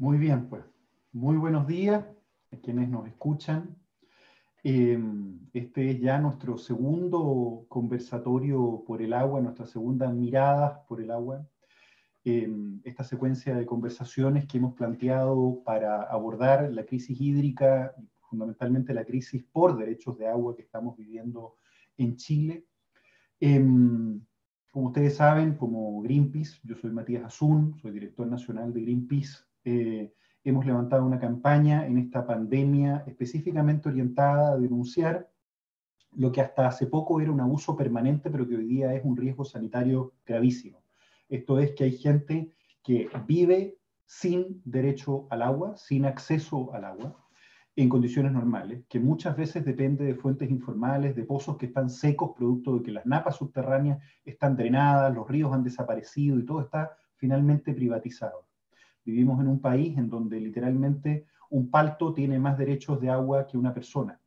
Muy bien, pues. Muy buenos días a quienes nos escuchan. Em, este es ya nuestro segundo conversatorio por el agua, nuestra segunda mirada por el agua. Em, esta secuencia de conversaciones que hemos planteado para abordar la crisis hídrica, fundamentalmente la crisis por derechos de agua que estamos viviendo en Chile. Em, como ustedes saben, como Greenpeace, yo soy Matías Azun, soy director nacional de Greenpeace eh, hemos levantado una campaña en esta pandemia específicamente orientada a denunciar lo que hasta hace poco era un abuso permanente, pero que hoy día es un riesgo sanitario gravísimo. Esto es que hay gente que vive sin derecho al agua, sin acceso al agua, en condiciones normales, que muchas veces depende de fuentes informales, de pozos que están secos, producto de que las napas subterráneas están drenadas, los ríos han desaparecido y todo está finalmente privatizado. Vivimos en un país en donde literalmente un palto tiene más derechos de agua que una persona.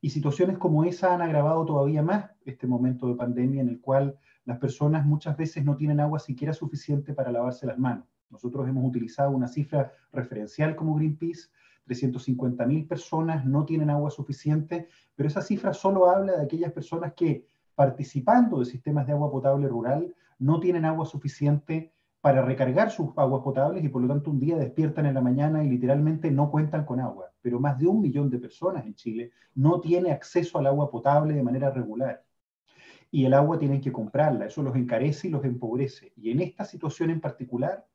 Y situaciones como esa han agravado todavía más este momento de pandemia en el cual las personas muchas veces no tienen agua siquiera suficiente para lavarse las manos. Nosotros hemos utilizado una cifra referencial como Greenpeace, 350.000 personas no tienen agua suficiente, pero esa cifra solo habla de aquellas personas que participando de sistemas de agua potable rural no tienen agua suficiente para recargar sus aguas potables y por lo tanto un día despiertan en la mañana y literalmente no cuentan con agua. Pero más de un millón de personas en Chile no tiene acceso al agua potable de manera regular. Y el agua tienen que comprarla, eso los encarece y los empobrece. Y en esta situación en particular,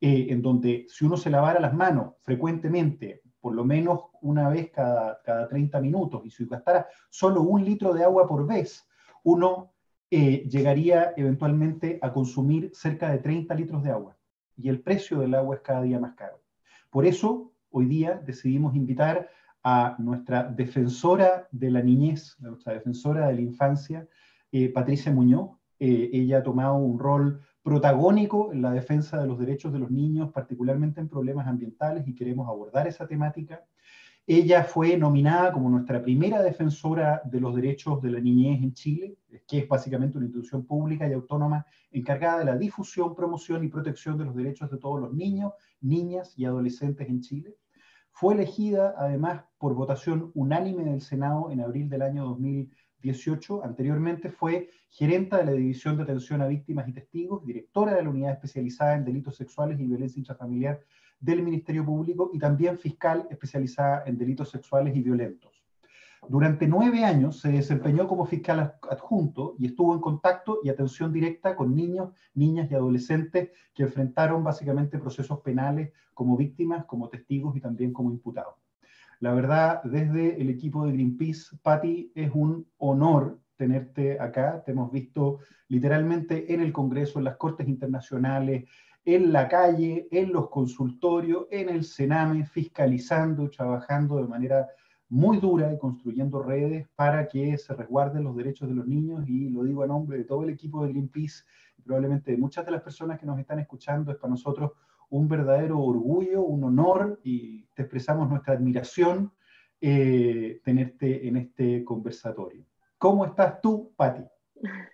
eh, en donde si uno se lavara las manos frecuentemente, por lo menos una vez cada, cada 30 minutos, y si gastara solo un litro de agua por vez, uno eh, llegaría eventualmente a consumir cerca de 30 litros de agua y el precio del agua es cada día más caro. Por eso, hoy día decidimos invitar a nuestra defensora de la niñez, nuestra defensora de la infancia, eh, Patricia Muñoz. Eh, ella ha tomado un rol protagónico en la defensa de los derechos de los niños, particularmente en problemas ambientales, y queremos abordar esa temática. Ella fue nominada como nuestra primera defensora de los derechos de la niñez en Chile, que es básicamente una institución pública y autónoma encargada de la difusión, promoción y protección de los derechos de todos los niños, niñas y adolescentes en Chile. Fue elegida además por votación unánime del Senado en abril del año 2018. Anteriormente fue gerenta de la División de Atención a Víctimas y Testigos, directora de la Unidad Especializada en Delitos Sexuales y Violencia Intrafamiliar del Ministerio Público y también fiscal especializada en delitos sexuales y violentos. Durante nueve años se desempeñó como fiscal adjunto y estuvo en contacto y atención directa con niños, niñas y adolescentes que enfrentaron básicamente procesos penales como víctimas, como testigos y también como imputados. La verdad, desde el equipo de Greenpeace, Patti, es un honor tenerte acá. Te hemos visto literalmente en el Congreso, en las Cortes Internacionales, en la calle, en los consultorios, en el Sename, fiscalizando, trabajando de manera muy dura y construyendo redes para que se resguarden los derechos de los niños y lo digo a nombre de todo el equipo de Greenpeace y probablemente de muchas de las personas que nos están escuchando, es para nosotros un verdadero orgullo, un honor y te expresamos nuestra admiración eh, tenerte en este conversatorio. ¿Cómo estás tú, Patti?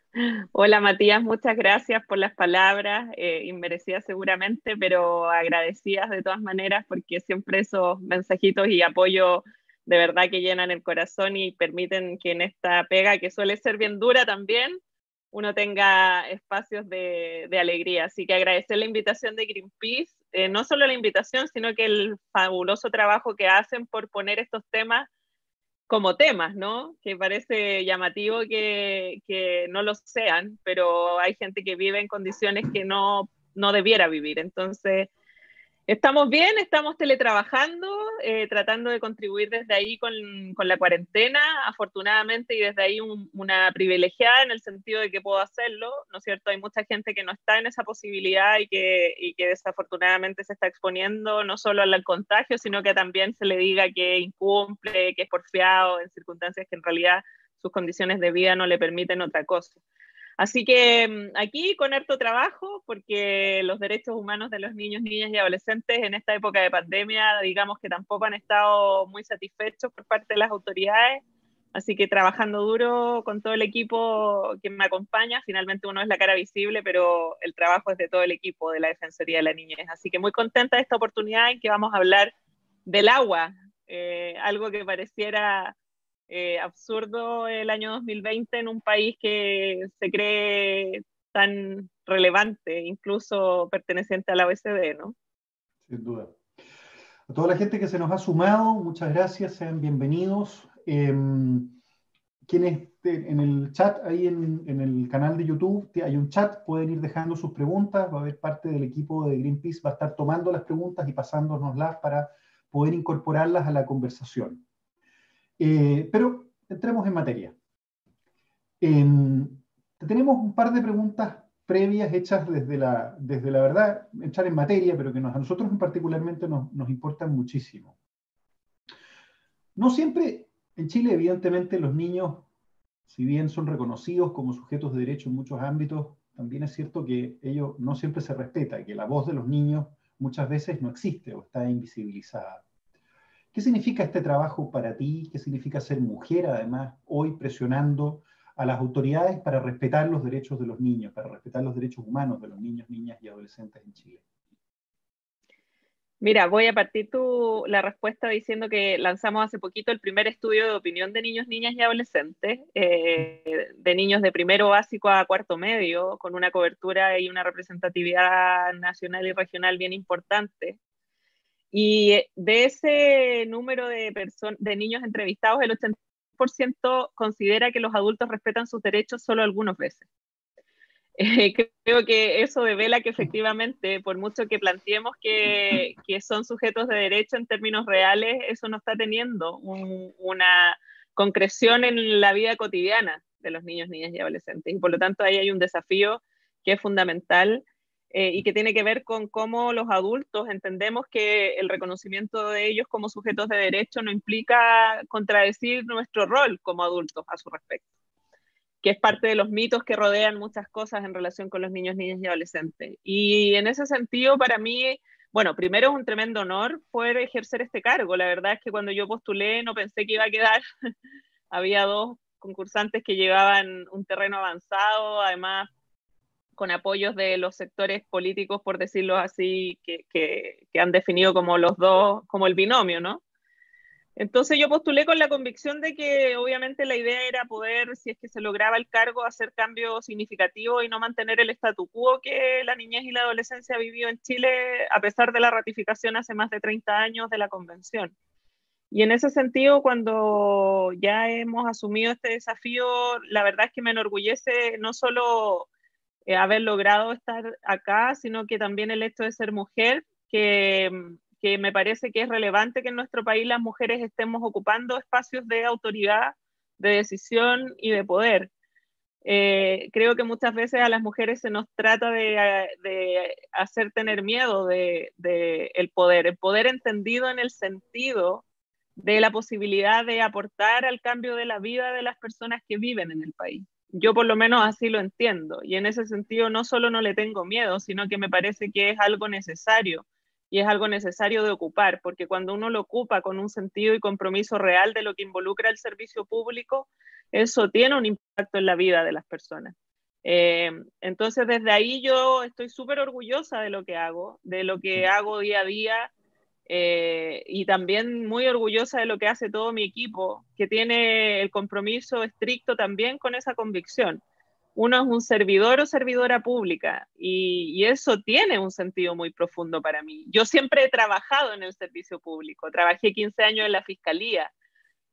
Hola Matías, muchas gracias por las palabras, eh, inmerecidas seguramente, pero agradecidas de todas maneras porque siempre esos mensajitos y apoyo de verdad que llenan el corazón y permiten que en esta pega, que suele ser bien dura también, uno tenga espacios de, alegría. Así que agradecer la invitación de Greenpeace, eh, no solo la invitación, sino que el fabuloso trabajo que hacen por poner estos temas como temas, ¿no? Que parece llamativo que, que, no lo sean, pero hay gente que vive en condiciones que no, no debiera vivir. Entonces, Estamos bien, estamos teletrabajando, eh, tratando de contribuir desde ahí con, la cuarentena, afortunadamente, y desde ahí una privilegiada en el sentido de que puedo hacerlo, ¿no es cierto? Hay mucha gente que no está en esa posibilidad y que, y que desafortunadamente se está exponiendo no solo al contagio, sino que también se le diga que incumple, que es porfiado en circunstancias que en realidad sus condiciones de vida no le permiten otra cosa. Así que mm, aquí con harto trabajo, porque los derechos humanos de los niños, niñas y adolescentes en esta época de pandemia, digamos que tampoco han estado muy satisfechos por parte de las autoridades Así que trabajando duro con todo el equipo que me acompaña, finalmente uno es la cara visible, pero el trabajo es de todo el equipo de la Defensoría de la Niñez. Así que muy contenta de esta oportunidad en que vamos a hablar del agua, eh, algo que pareciera eh, absurdo el año 2020 en un país que se cree tan relevante, incluso perteneciente a la OECD, ¿no? Sin duda. A toda la gente que se nos ha sumado, muchas gracias, sean bienvenidos. Em, quienes en el chat, ahí en, el canal de YouTube, hay un chat, pueden ir dejando sus preguntas, va a haber parte del equipo de Greenpeace, va a estar tomando las preguntas y pasándonoslas para poder incorporarlas a la conversación. Eh, pero entremos en materia. Em, tenemos un par de preguntas previas hechas desde la, verdad, echar en materia, pero que a nosotros en particularmente nos, nos importan muchísimo. No siempre en Chile, evidentemente, los niños, si bien son reconocidos como sujetos de derecho en muchos ámbitos, también es cierto que ellos no siempre se respeta que la voz de los niños muchas veces no existe o está invisibilizada. ¿Qué significa este trabajo para ti? ¿Qué significa ser mujer, además, hoy presionando a las autoridades para respetar los derechos de los niños, para respetar los derechos humanos de los niños, niñas y adolescentes en Chile? Mira, voy a partir tu, la respuesta diciendo que lanzamos hace poquito el primer estudio de opinión de niños, niñas y adolescentes, eh, de niños de primero básico a cuarto medio, con una cobertura y una representatividad nacional y regional bien importante. Y de ese número de, niños entrevistados, el 80% considera que los adultos respetan sus derechos solo algunas veces. Eh, creo que eso devela que efectivamente, por mucho que planteemos que, son sujetos de derecho en términos reales, eso no está teniendo una concreción en la vida cotidiana de los niños, niñas y adolescentes. Y por lo tanto ahí hay un desafío que es fundamental eh, y que tiene que ver con cómo los adultos entendemos que el reconocimiento de ellos como sujetos de derecho no implica contradecir nuestro rol como adultos a su respecto que es parte de los mitos que rodean muchas cosas en relación con los niños, niñas y adolescentes. Y en ese sentido, para mí, bueno, primero es un tremendo honor poder ejercer este cargo. La verdad es que cuando yo postulé no pensé que iba a quedar. Había dos concursantes que llevaban un terreno avanzado, además con apoyos de los sectores políticos, por decirlo así, que, que, que han definido como los dos, como el binomio, ¿no? Entonces yo postulé con la convicción de que obviamente la idea era poder, si es que se lograba el cargo, hacer cambios significativos y no mantener el statu quo que la niñez y la adolescencia vivió en Chile a pesar de la ratificación hace más de 30 años de la convención. Y en ese sentido, cuando ya hemos asumido este desafío, la verdad es que me enorgullece no solo eh, haber logrado estar acá, sino que también el hecho de ser mujer, que que me parece que es relevante que en nuestro país las mujeres estemos ocupando espacios de autoridad, de decisión y de poder. Eh, creo que muchas veces a las mujeres se nos trata de, hacer tener miedo del de, el poder, el poder entendido en el sentido de la posibilidad de aportar al cambio de la vida de las personas que viven en el país. Yo por lo menos así lo entiendo y en ese sentido no solo no le tengo miedo, sino que me parece que es algo necesario y es algo necesario de ocupar, porque cuando uno lo ocupa con un sentido y compromiso real de lo que involucra el servicio público, eso tiene un impacto en la vida de las personas. Eh, entonces, desde ahí yo estoy súper orgullosa de lo que hago, de lo que hago día a día eh, y también muy orgullosa de lo que hace todo mi equipo, que tiene el compromiso estricto también con esa convicción uno es un servidor o servidora pública y, eso tiene un sentido muy profundo para mí. Yo siempre he trabajado en el servicio público, trabajé 15 años en la fiscalía,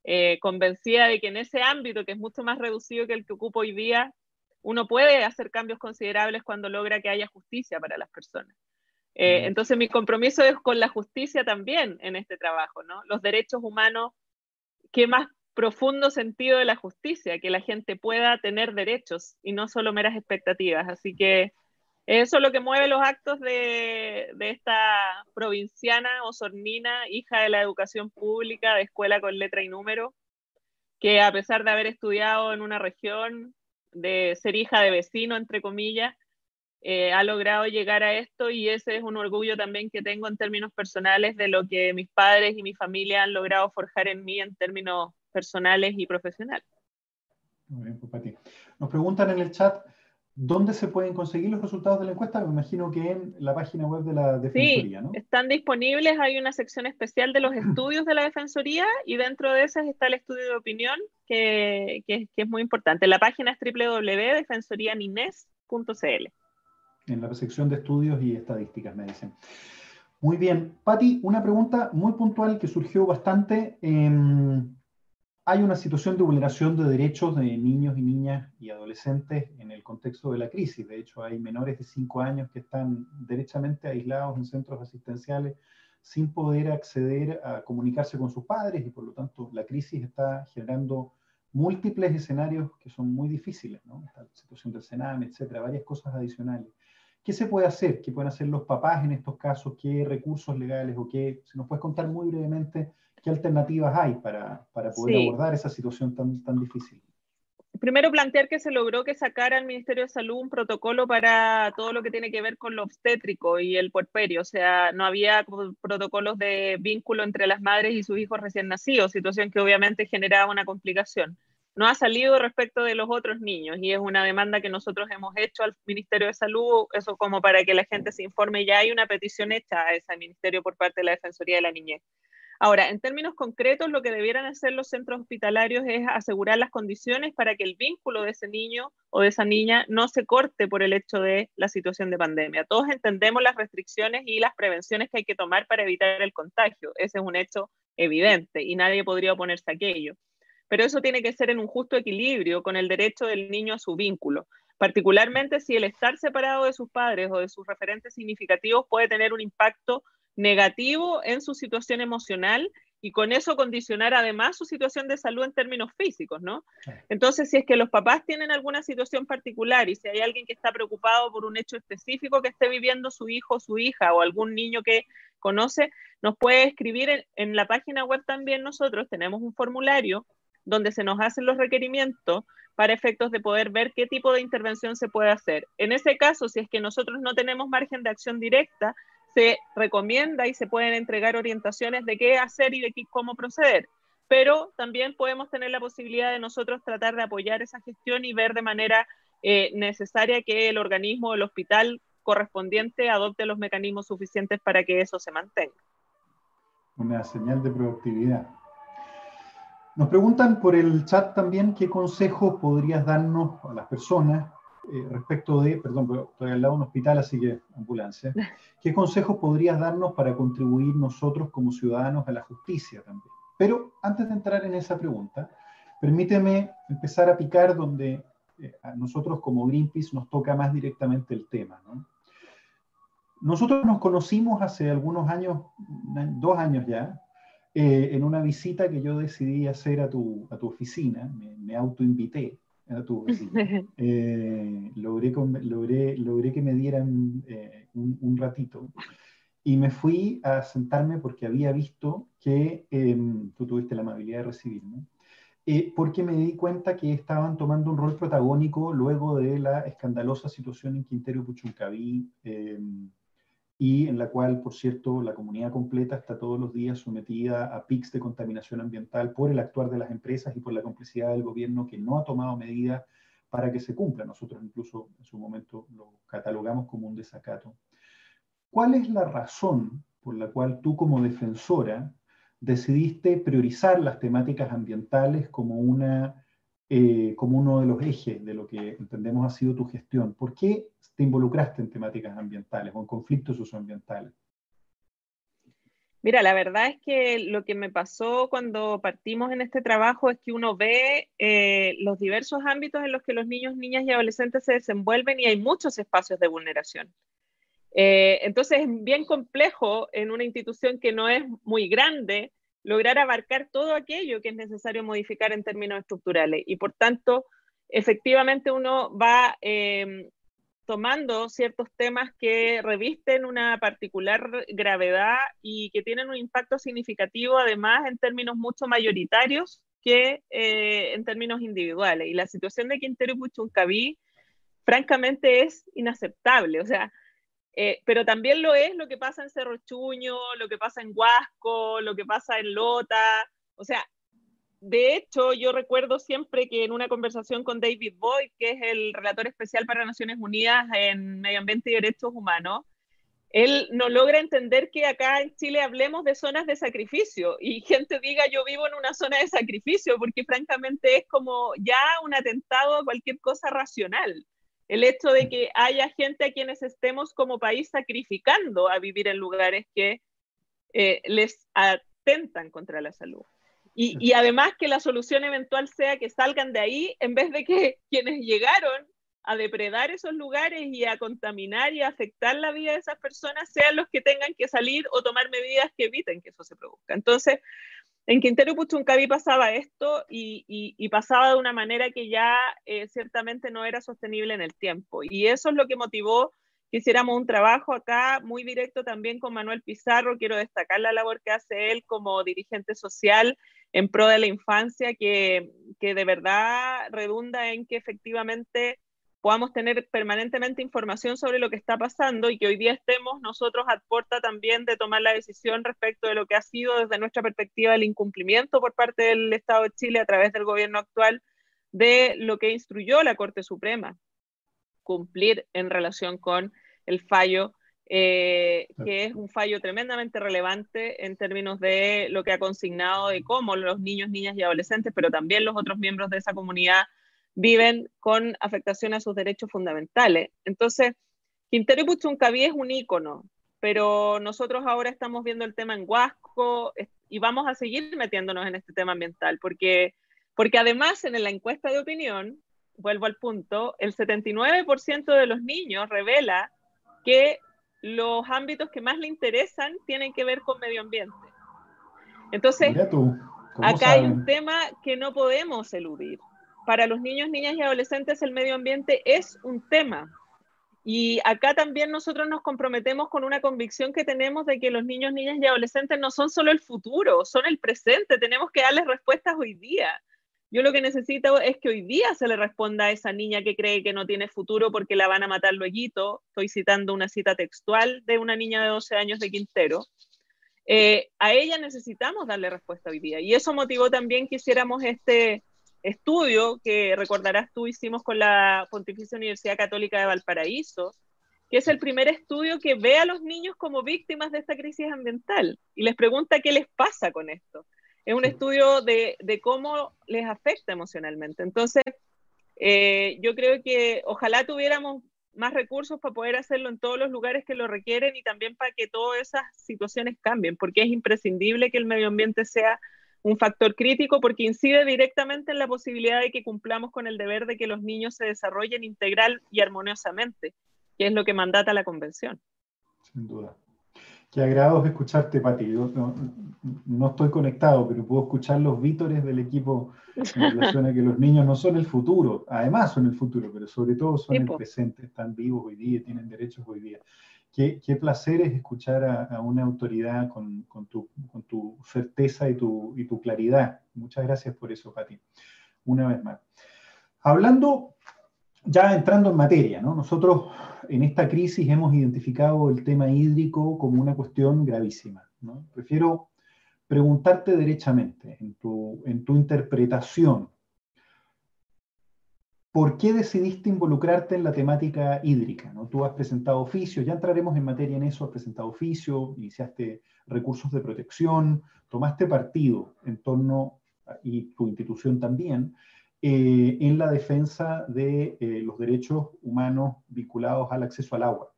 eh, convencida de que en ese ámbito, que es mucho más reducido que el que ocupo hoy día, uno puede hacer cambios considerables cuando logra que haya justicia para las personas. Eh, entonces mi compromiso es con la justicia también en este trabajo, ¿no? Los derechos humanos, ¿qué más profundo sentido de la justicia, que la gente pueda tener derechos y no solo meras expectativas. Así que eso es lo que mueve los actos de, esta provinciana osornina, hija de la educación pública, de escuela con letra y número, que a pesar de haber estudiado en una región, de ser hija de vecino, entre comillas, eh, ha logrado llegar a esto y ese es un orgullo también que tengo en términos personales de lo que mis padres y mi familia han logrado forjar en mí en términos personales y profesionales. Muy bien, pues, Pati. Nos preguntan en el chat, ¿dónde se pueden conseguir los resultados de la encuesta? Me imagino que en la página web de la Defensoría, sí, están disponibles, hay una sección especial de los estudios de la Defensoría y dentro de esas está el estudio de opinión, que, que es muy importante. La página es www.defensorianines.cl. En la sección de estudios y estadísticas, me dicen. Muy bien. Patti, una pregunta muy puntual que surgió bastante. hay una situación de vulneración de derechos de niños y niñas y adolescentes en el contexto de la crisis. De hecho, hay menores de 5 años que están derechamente aislados en centros asistenciales sin poder acceder a comunicarse con sus padres y por lo tanto la crisis está generando múltiples escenarios que son muy difíciles, ¿no? la situación del Sename, etcétera, varias cosas adicionales. ¿Qué se puede hacer? ¿Qué pueden hacer los papás en estos casos? ¿Qué recursos legales o qué? Si nos puedes contar muy brevemente qué alternativas hay para, para poder abordar esa situación tan, tan difícil. Primero plantear que se logró que sacara al Ministerio de Salud un protocolo para todo lo que tiene que ver con lo obstétrico y el puerperio, o sea, no había protocolos de vínculo entre las madres y sus hijos recién nacidos, situación que obviamente generaba una complicación no ha salido respecto de los otros niños y es una demanda que nosotros hemos hecho al Ministerio de Salud, eso como para que la gente se informe, ya hay una petición hecha a ese ministerio por parte de la Defensoría de la Niñez. Ahora, en términos concretos, lo que debieran hacer los centros hospitalarios es asegurar las condiciones para que el vínculo de ese niño o de esa niña no se corte por el hecho de la situación de pandemia. Todos entendemos las restricciones y las prevenciones que hay que tomar para evitar el contagio. Ese es un hecho evidente y nadie podría oponerse a aquello pero eso tiene que ser en un justo equilibrio con el derecho del niño a su vínculo, particularmente si el estar separado de sus padres o de sus referentes significativos puede tener un impacto negativo en su situación emocional y con eso condicionar además su situación de salud en términos físicos, ¿no? Entonces, si es que los papás tienen alguna situación particular y si hay alguien que está preocupado por un hecho específico que esté viviendo su hijo o su hija o algún niño que conoce, nos puede escribir en, en la página web también nosotros, tenemos un formulario donde se nos hacen los requerimientos para efectos de poder ver qué tipo de intervención se puede hacer. En ese caso, si es que nosotros no tenemos margen de acción directa, se recomienda y se pueden entregar orientaciones de qué hacer y de cómo proceder. Pero también podemos tener la posibilidad de nosotros tratar de apoyar esa gestión y ver de manera eh, necesaria que el organismo el hospital correspondiente adopte los mecanismos suficientes para que eso se mantenga. Una señal de productividad. Nos preguntan por el chat también qué consejos podrías darnos a las personas eh, respecto de, perdón, estoy al lado de un hospital, así que ambulancia. ¿Qué consejos podrías darnos para contribuir nosotros como ciudadanos a la justicia también? Pero antes de entrar en esa pregunta, permíteme empezar a picar donde eh, a nosotros como Greenpeace nos toca más directamente el tema. ¿no? Nosotros nos conocimos hace algunos años, dos años ya, eh, en una visita que yo decidí hacer a tu, a tu oficina, me, me autoinvité a tu oficina, eh, logré, logré, logré, que me dieran eh, un, ratito y me fui a sentarme porque había visto que em, tú tuviste la amabilidad de recibirme. porque me di cuenta que estaban tomando un rol protagónico luego de la escandalosa situación en Quintero Puchuncaví, em, y en la cual, por cierto, la comunidad completa está todos los días sometida a pics de contaminación ambiental por el actuar de las empresas y por la complicidad del gobierno que no ha tomado medidas para que se cumpla. Nosotros incluso en su momento lo catalogamos como un desacato. ¿Cuál es la razón por la cual tú como defensora decidiste priorizar las temáticas ambientales como una eh, como uno de los ejes de lo que entendemos ha sido tu gestión. ¿Por qué te involucraste en temáticas ambientales o en conflictos socioambientales? Mira, la verdad es que lo que me pasó cuando partimos en este trabajo es que uno ve eh, los diversos ámbitos en los que los niños, niñas y adolescentes se desenvuelven y hay muchos espacios de vulneración. Eh, entonces es bien complejo en una institución que no es muy grande lograr abarcar todo aquello que es necesario modificar en términos estructurales. Y por tanto, efectivamente uno va em, tomando ciertos temas que revisten una particular gravedad y que tienen un impacto significativo, además, en términos mucho mayoritarios que eh, en términos individuales. Y la situación de Quintero y Puchuncaví, francamente, es inaceptable. O sea, eh, pero también lo es lo que pasa en Cerro Chuño, lo que pasa en Huasco, lo que pasa en Lota. O sea, de hecho, yo recuerdo siempre que en una conversación con David Boyd, que es el relator especial para Naciones Unidas en Medio Ambiente y Derechos Humanos, él no logra entender que acá en Chile hablemos de zonas de sacrificio y gente diga yo vivo en una zona de sacrificio, porque francamente es como ya un atentado a cualquier cosa racional. El hecho de que haya gente a quienes estemos como país sacrificando a vivir en lugares que eh, les atentan contra la salud. Y, y, además que la solución eventual sea que salgan de ahí en vez de que quienes llegaron a depredar esos lugares y a contaminar y a afectar la vida de esas personas sean los que tengan que salir o tomar medidas que eviten que eso se produzca. Entonces, en Quintero Puchuncaví pasaba esto y, pasaba de una manera que ya eh, ciertamente no era sostenible en el tiempo. Y eso es lo que motivó que hiciéramos un trabajo acá muy directo también con Manuel Pizarro. Quiero destacar la labor que hace él como dirigente social en pro de la infancia, que, que de verdad redunda en que efectivamente podamos tener permanentemente información sobre lo que está pasando y que hoy día estemos nosotros a puerta también de tomar la decisión respecto de lo que ha sido desde nuestra perspectiva el incumplimiento por parte del Estado de Chile a través del gobierno actual de lo que instruyó la Corte Suprema, cumplir en relación con el fallo, eh, que es un fallo tremendamente relevante en términos de lo que ha consignado de cómo los niños, niñas y adolescentes, pero también los otros miembros de esa comunidad viven con afectación a sus derechos fundamentales. Entonces, Quintero y Puchuncaví es un ícono, pero nosotros ahora estamos viendo el tema en Huasco y vamos a seguir metiéndonos en este tema ambiental, porque, porque además en la encuesta de opinión, vuelvo al punto, el 79% de los niños revela que los ámbitos que más le interesan tienen que ver con medio ambiente. Entonces, acá hay un tema que no podemos eludir para los niños, niñas y adolescentes el medio ambiente es un tema. Y acá también nosotros nos comprometemos con una convicción que tenemos de que los niños, niñas y adolescentes no son solo el futuro, son el presente. Tenemos que darles respuestas hoy día. Yo lo que necesito es que hoy día se le responda a esa niña que cree que no tiene futuro porque la van a matar luego. Estoy citando una cita textual de una niña de 12 años de Quintero. Eh, a ella necesitamos darle respuesta hoy día. Y eso motivó también que hiciéramos este, estudio que recordarás tú hicimos con la Pontificia Universidad Católica de Valparaíso, que es el primer estudio que ve a los niños como víctimas de esta crisis ambiental y les pregunta qué les pasa con esto. Es un estudio de, cómo les afecta emocionalmente. Entonces, eh, yo creo que ojalá tuviéramos más recursos para poder hacerlo en todos los lugares que lo requieren y también para que todas esas situaciones cambien, porque es imprescindible que el medio ambiente sea un factor crítico porque incide directamente en la posibilidad de que cumplamos con el deber de que los niños se desarrollen integral y armoniosamente, que es lo que mandata la Convención. Sin duda. Qué agrado escucharte, Pati. Yo no, estoy conectado, pero puedo escuchar los vítores del equipo en relación a que los niños no son el futuro, además son el futuro, pero sobre todo son el presente, están vivos hoy día, tienen derechos hoy día. Qué, placer es escuchar a, una autoridad con, tu, certeza y tu, claridad. Muchas gracias por eso, Pati. Una vez más. Hablando, ya entrando en materia, nosotros en esta crisis hemos identificado el tema hídrico como una cuestión gravísima. Prefiero preguntarte derechamente, en tu, interpretación, ¿Por qué decidiste involucrarte en la temática hídrica? ¿no? Tú has presentado oficios, ya entraremos en materia en eso, has presentado oficios, iniciaste recursos de protección, tomaste partido en torno, y tu institución también, eh, en la defensa de eh, los derechos humanos vinculados al acceso al agua.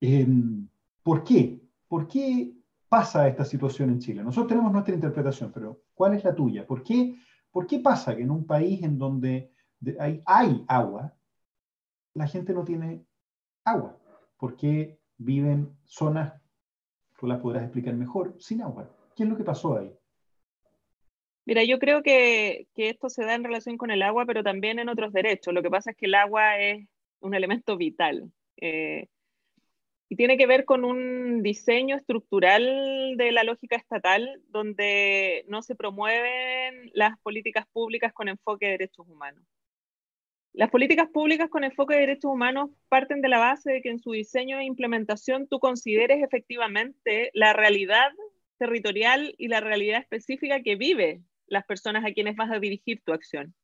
Em, ¿Por qué? ¿Por qué pasa esta situación en Chile? Nosotros tenemos nuestra interpretación, pero ¿cuál es la tuya? ¿Por qué, por qué pasa que en un país en donde hay, hay agua, la gente no tiene agua, porque viven zonas, tú las podrás explicar mejor, sin agua. ¿Qué es lo que pasó ahí? Mira, yo creo que, que, esto se da en relación con el agua, pero también en otros derechos. Lo que pasa es que el agua es un elemento vital eh, y tiene que ver con un diseño estructural de la lógica estatal donde no se promueven las políticas públicas con enfoque de derechos humanos. Las políticas públicas con enfoque de derechos humanos parten de la base de que en su diseño e implementación tú consideres efectivamente la realidad territorial y la realidad específica que vive las personas a quienes vas a dirigir tu acción.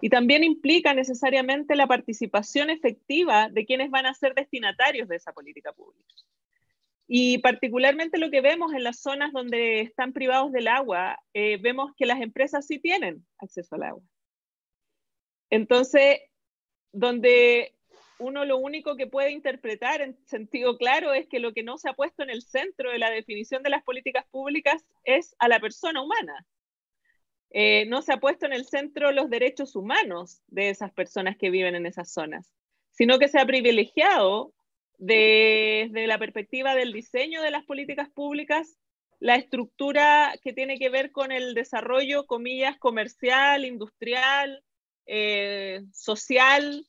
Y también implica necesariamente la participación efectiva de quienes van a ser destinatarios de esa política pública. Y particularmente lo que vemos en las zonas donde están privados del agua, eh, vemos que las empresas sí tienen acceso al agua. Entonces, donde uno lo único que puede interpretar en sentido claro es que lo que no se ha puesto en el centro de la definición de las políticas públicas es a la persona humana. Eh, no se ha puesto en el centro los derechos humanos de esas personas que viven en esas zonas, sino que se ha privilegiado desde la perspectiva del diseño de las políticas públicas la estructura que tiene que ver con el desarrollo, comillas, comercial, industrial, eh, social,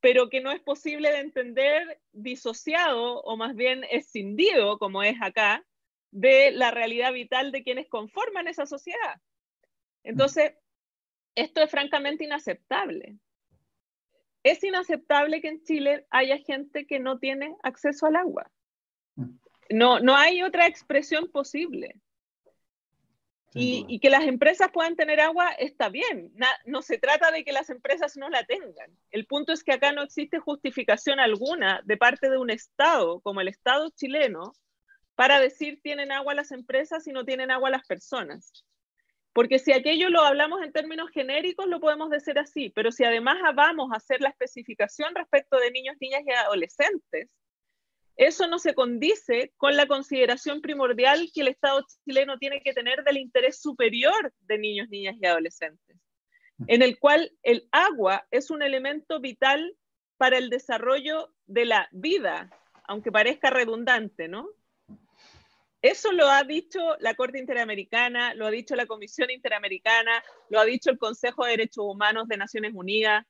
pero que no es posible de entender disociado o más bien escindido, como es acá, de la realidad vital de quienes conforman esa sociedad. Entonces, esto es francamente inaceptable. Es inaceptable que en Chile haya gente que no tiene acceso al agua. No, no hay otra expresión posible. Y, que las empresas puedan tener agua está bien. no se trata de que las empresas no la tengan. El punto es que acá no existe justificación alguna de parte de un Estado como el Estado chileno para decir tienen agua las empresas y no tienen agua las personas. Porque si aquello lo hablamos en términos genéricos, lo podemos decir así, pero si además vamos a hacer la especificación respecto de niños, niñas y adolescentes, eso no se condice con la consideración primordial que el Estado chileno tiene que tener del interés superior de niños, niñas y adolescentes, en el cual el agua es un elemento vital para el desarrollo de la vida, aunque parezca redundante, ¿no? Eso lo ha dicho la Corte Interamericana, lo ha dicho la Comisión Interamericana, lo ha dicho el Consejo de Derechos Humanos de Naciones Unidas,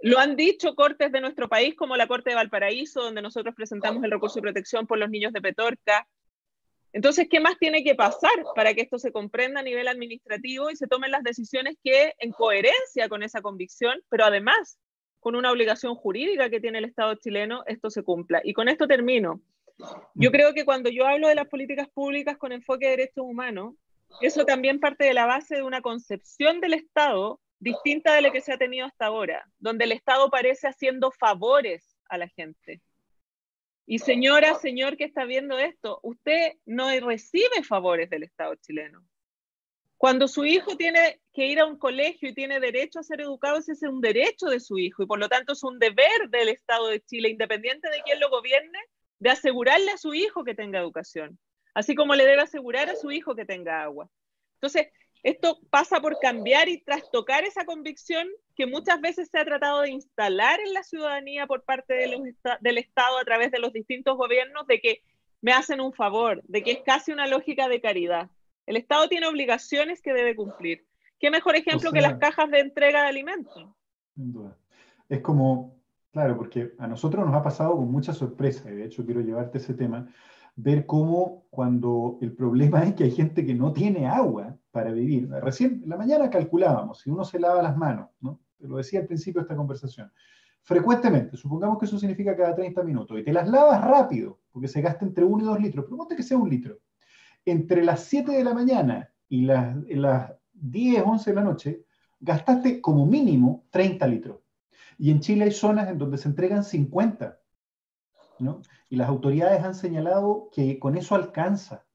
lo han dicho cortes de nuestro país, como la Corte de Valparaíso, donde nosotros presentamos el recurso de protección por los niños de Petorca. Entonces, ¿qué más tiene que pasar para que esto se comprenda a nivel administrativo y se tomen las decisiones que, en coherencia con esa convicción, pero además con una obligación jurídica que tiene el Estado chileno, esto se cumpla? Y con esto termino. Yo creo que cuando yo hablo de las políticas públicas con enfoque de derechos humanos, eso también parte de la base de una concepción del Estado distinta de lo que se ha tenido hasta ahora, donde el Estado parece haciendo favores a la gente. Y señora, señor que está viendo esto, usted no recibe favores del Estado chileno. Cuando su hijo tiene que ir a un colegio y tiene derecho a ser educado, ese es un derecho de su hijo y por lo tanto es un deber del Estado de Chile, independiente de quién lo gobierne, de asegurarle a su hijo que tenga educación, así como le debe asegurar a su hijo que tenga agua. Entonces, esto pasa por cambiar y trastocar esa convicción que muchas veces se ha tratado de instalar en la ciudadanía por parte del Estado a través de los distintos gobiernos de que me hacen un favor, de que es casi una lógica de caridad. El Estado tiene obligaciones que debe cumplir. ¿Qué mejor ejemplo que las cajas de entrega de alimentos? Es como, claro, porque a nosotros nos ha pasado con mucha sorpresa, y de hecho quiero llevarte ese tema, ver cómo cuando el problema es que hay gente que no tiene agua para vivir. Recién en la mañana calculábamos, si uno se lava las manos, ¿no? Te lo decía al principio de esta conversación, frecuentemente, supongamos que eso significa cada 30 minutos, y te las lavas rápido, porque se gasta entre 1 y 2 litros, pero ponte que sea un litro. Entre las 7 de la mañana y las, las 10, 11 de la noche, gastaste como mínimo 30 litros. Y en Chile hay zonas en donde se entregan 50. ¿no? Y las autoridades han señalado que con eso alcanza.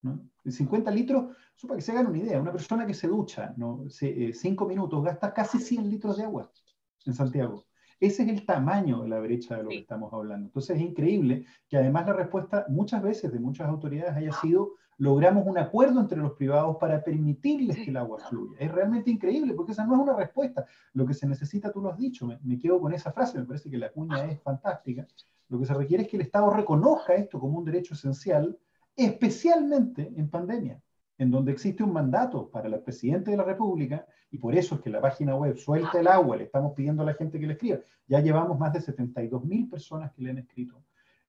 ¿no? 50 litros, eso para que se hagan una idea, una persona que se ducha ¿no? 5 eh, minutos gasta casi 100 litros de agua en Santiago. Ese es el tamaño de la brecha de lo que estamos hablando. Entonces es increíble que además la respuesta muchas veces de muchas autoridades haya sido logramos un acuerdo entre los privados para permitirles que el agua fluya. Es realmente increíble porque esa no es una respuesta. Lo que se necesita, tú lo has dicho, me, me quedo con esa frase, me parece que la cuña es fantástica. Lo que se requiere es que el Estado reconozca esto como un derecho esencial, especialmente en pandemia, en donde existe un mandato para el presidente de la República, y por eso es que la página web suelta el agua, le estamos pidiendo a la gente que le escriba. Ya llevamos más de 72 mil personas que le han escrito,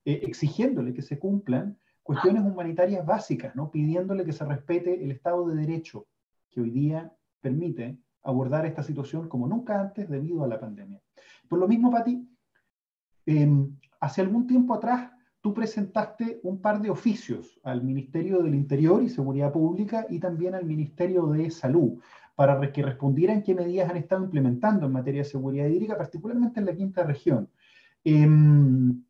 eh, exigiéndole que se cumplan cuestiones humanitarias básicas, ¿no? pidiéndole que se respete el Estado de Derecho, que hoy día permite abordar esta situación como nunca antes debido a la pandemia. Por lo mismo, Pati, eh, hace algún tiempo atrás tú presentaste un par de oficios al Ministerio del Interior y Seguridad Pública y también al Ministerio de Salud para que respondieran qué medidas han estado implementando en materia de seguridad hídrica, particularmente en la quinta región. Em,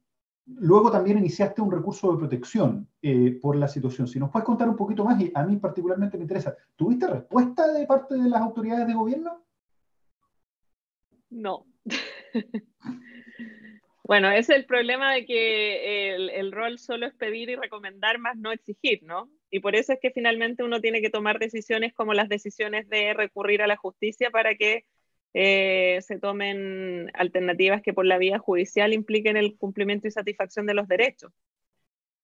luego también iniciaste un recurso de protección eh, por la situación. Si nos puedes contar un poquito más, y a mí particularmente me interesa, ¿tuviste respuesta de parte de las autoridades de gobierno? No. bueno, ese es el problema de que el, el, rol solo es pedir y recomendar, más no exigir, ¿no? Y por eso es que finalmente uno tiene que tomar decisiones como las decisiones de recurrir a la justicia para que eh, se tomen alternativas que por la vía judicial impliquen el cumplimiento y satisfacción de los derechos.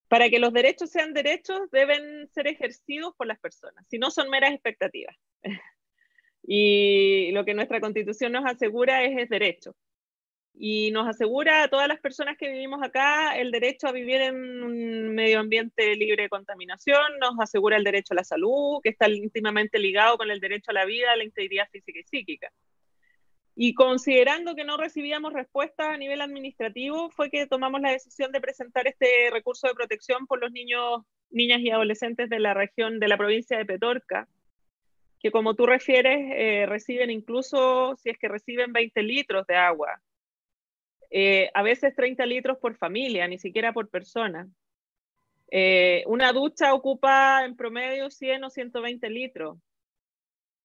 Para que los derechos sean derechos, deben ser ejercidos por las personas, si no son meras expectativas. y lo que nuestra constitución nos asegura es, es derecho y nos asegura a todas las personas que vivimos acá el derecho a vivir en un medio ambiente libre de contaminación, nos asegura el derecho a la salud, que está íntimamente ligado con el derecho a la vida, a la integridad física y psíquica. Y considerando que no recibíamos respuesta a nivel administrativo, fue que tomamos la decisión de presentar este recurso de protección por los niños, niñas y adolescentes de la región, de la provincia de Petorca, que como tú refieres, eh, reciben incluso, si es que reciben 20 litros de agua, eh, a veces 30 litros por familia, ni siquiera por persona. Eh, una ducha ocupa en promedio 100 o 120 litros.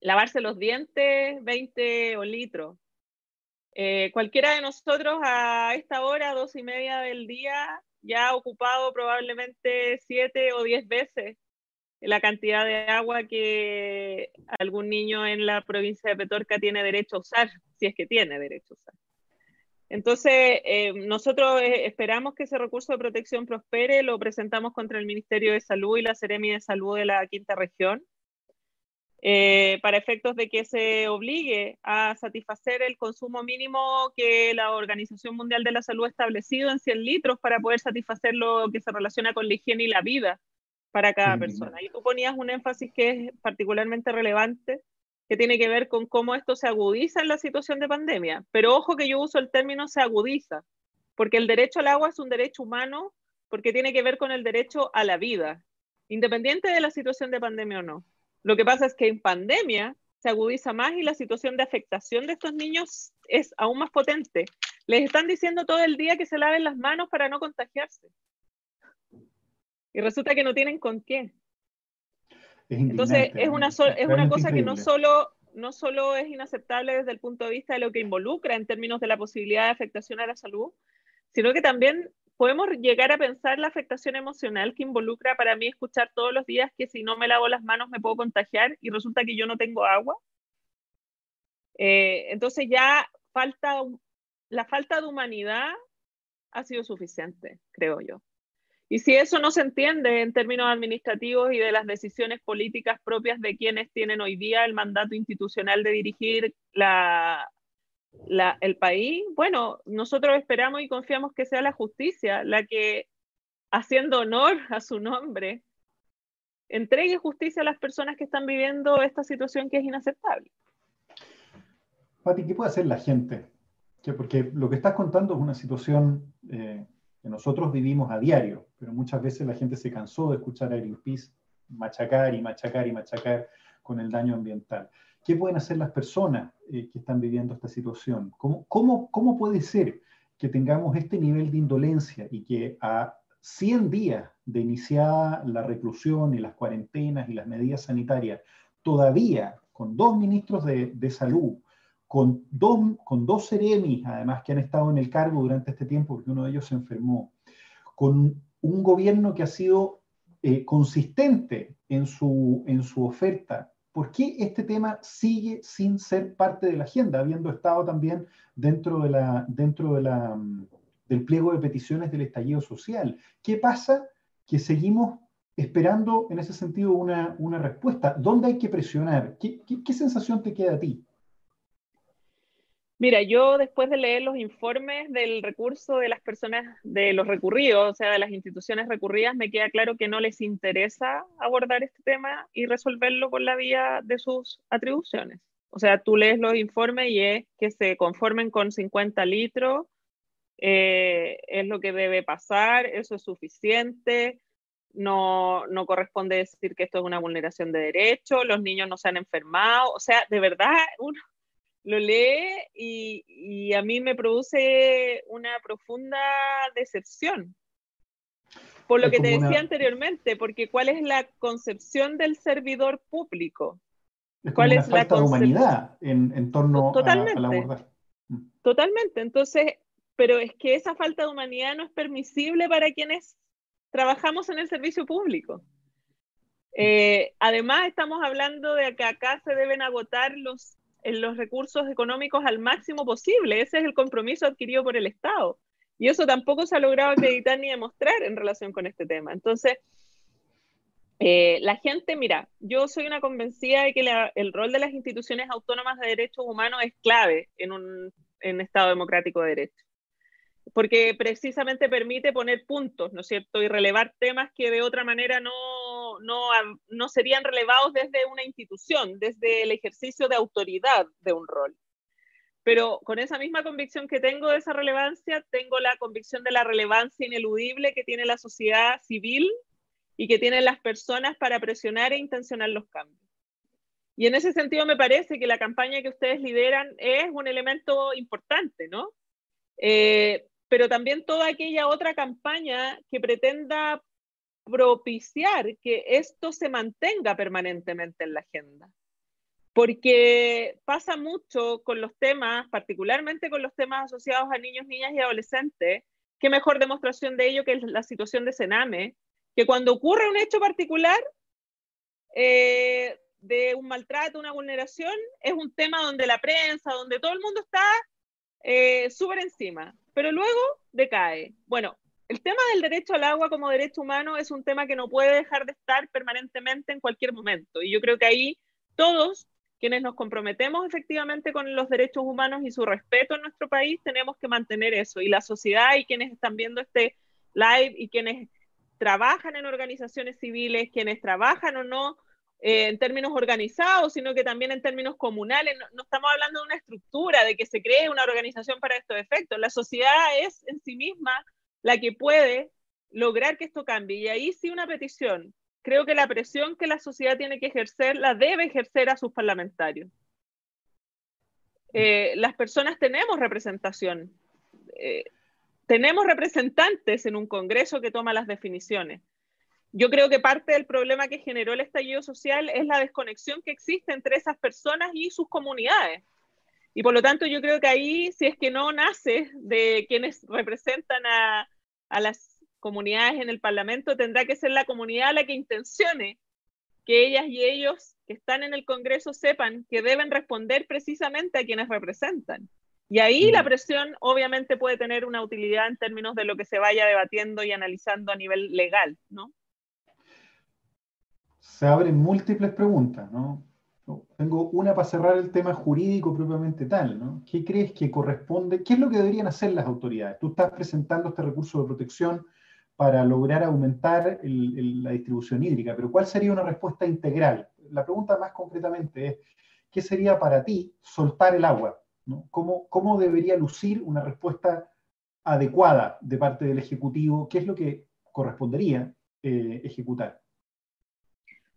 Lavarse los dientes, 20 o litros. Eh, cualquiera de nosotros a esta hora, dos y media del día, ya ha ocupado probablemente 7 o 10 veces la cantidad de agua que algún niño en la provincia de Petorca tiene derecho a usar, si es que tiene derecho a usar. Entonces, eh, nosotros eh, esperamos que ese recurso de protección prospere, lo presentamos contra el Ministerio de Salud y la Seremi de Salud de la Quinta Región, eh, para efectos de que se obligue a satisfacer el consumo mínimo que la Organización Mundial de la Salud ha establecido en 100 litros para poder satisfacer lo que se relaciona con la higiene y la vida para cada persona. Y tú ponías un énfasis que es particularmente relevante que tiene que ver con cómo esto se agudiza en la situación de pandemia. Pero ojo que yo uso el término se agudiza, porque el derecho al agua es un derecho humano, porque tiene que ver con el derecho a la vida, independiente de la situación de pandemia o no. Lo que pasa es que en pandemia se agudiza más y la situación de afectación de estos niños es aún más potente. Les están diciendo todo el día que se laven las manos para no contagiarse. Y resulta que no tienen con qué. Entonces, es una, es una cosa que no solo, no solo es inaceptable desde el punto de vista de lo que involucra en términos de la posibilidad de afectación a la salud, sino que también podemos llegar a pensar la afectación emocional que involucra para mí escuchar todos los días que si no me lavo las manos me puedo contagiar y resulta que yo no tengo agua. Eh, entonces ya falta, la falta de humanidad ha sido suficiente, creo yo. Y si eso no se entiende en términos administrativos y de las decisiones políticas propias de quienes tienen hoy día el mandato institucional de dirigir la, el país, bueno, nosotros esperamos y confiamos que sea la justicia la que, haciendo honor a su nombre, entregue justicia a las personas que están viviendo esta situación que es inaceptable. Pati, ¿qué puede hacer la gente? Porque lo que estás contando es una situación eh, que nosotros vivimos a diario, pero muchas veces la gente se cansó de escuchar a Greenpeace machacar y machacar y machacar con el daño ambiental. ¿Qué pueden hacer las personas eh, que están viviendo esta situación? ¿Cómo, cómo, ¿Cómo puede ser que tengamos este nivel de indolencia y que a 100 días de iniciada la reclusión y las cuarentenas y las medidas sanitarias, todavía con dos ministros de, de salud, con dos, con dos seremis, además, que han estado en el cargo durante este tiempo, porque uno de ellos se enfermó, con un gobierno que ha sido eh, consistente en su, en su oferta. ¿Por qué este tema sigue sin ser parte de la agenda, habiendo estado también dentro, mm, del pliego de peticiones del estallido social? ¿Qué pasa que seguimos esperando en ese sentido una, respuesta? ¿Dónde hay que presionar? ¿Qué, qué, qué sensación te queda a ti? Mira, yo después de leer los informes del recurso de las personas, de los recurridos, o sea, de las instituciones recurridas, me queda claro que no les interesa abordar este tema y resolverlo por la vía de sus atribuciones. O sea, tú lees los informes y es que se conformen con 50 litros eh, es lo que debe pasar, eso es suficiente, no, no corresponde decir que esto es una vulneración de derechos, los niños no se han enfermado, o sea, de verdad uno lo lee y, y a mí me produce una profunda decepción. Por lo que te decía anteriormente, porque ¿cuál es la concepción del servidor público? ¿Cuál es la falta de humanidad en, torno a, la? Mm. Totalmente. Entonces, pero es que esa falta de humanidad no es permisible para quienes trabajamos en el servicio público. Eh, además, estamos hablando de que acá se deben agotar los, los recursos económicos al máximo posible. Ese es el compromiso adquirido por el Estado. Y eso tampoco se ha logrado acreditar ni demostrar en relación con este tema. Entonces, eh, la gente, mira, yo soy una convencida de que el rol de las instituciones autónomas de derechos humanos es clave en un Estado democrático de derecho, porque precisamente permite poner puntos, ¿no es cierto?, y relevar temas que de otra manera no, no, no serían relevados desde una institución, desde el ejercicio de autoridad de un rol pero con esa misma convicción que tengo de esa relevancia, tengo la convicción de la relevancia ineludible que tiene la sociedad civil y que tienen las personas para presionar e intencionar los cambios. Y en ese sentido me parece que la campaña que ustedes lideran es un elemento importante, ¿no? Eh, pero también toda aquella otra campaña que pretenda propiciar que esto se mantenga permanentemente en la agenda. Porque pasa mucho con los temas, particularmente con los temas asociados a niños, niñas y adolescentes, qué mejor demostración de ello que la situación de Sename, que cuando ocurre un hecho particular eh, de un maltrato, una vulneración, es un tema donde la prensa, donde todo el mundo está eh, súper encima, pero luego decae. Bueno, el tema del derecho al agua como derecho humano es un tema que no puede dejar de estar permanentemente en cualquier momento, y yo creo que ahí todos quienes nos comprometemos efectivamente con los derechos humanos y su respeto en nuestro país, tenemos que mantener eso. Y la sociedad y quienes están viendo este live y quienes trabajan en organizaciones civiles, quienes trabajan o no eh, en términos organizados, sino que también en términos comunales. No, no, estamos hablando de una estructura, de que se cree una organización para estos efectos. La sociedad es en sí misma la que puede lograr que esto cambie. Y ahí sí una petición creo que la presión que la sociedad tiene que ejercer la debe ejercer a sus parlamentarios. Eh, las personas tenemos representación, eh, tenemos representantes en un Congreso que toma las definiciones. Yo creo que parte del problema que generó el estallido social es la desconexión que existe entre esas personas y sus comunidades. Y por lo tanto yo creo que ahí, si es que no nace de quienes representan a, a las comunidades en el Parlamento, tendrá que ser la comunidad la que intencione que ellas y ellos que están en el Congreso sepan que deben responder precisamente a quienes representan. Y ahí la presión obviamente puede tener una utilidad en términos de lo que se vaya debatiendo y analizando a nivel legal, ¿no? Se abren múltiples preguntas, ¿no? Tengo una para cerrar el tema jurídico propiamente tal, ¿no? ¿Qué crees que corresponde? ¿Qué es lo que deberían hacer las autoridades? Tú estás presentando este recurso de protección para lograr aumentar la distribución hídrica, pero ¿cuál sería una respuesta integral? La pregunta más concretamente es, ¿qué sería para ti soltar el agua? ¿Cómo, ¿Cómo, debería lucir una respuesta adecuada de parte del Ejecutivo? ¿Qué es lo que correspondería eh, ejecutar?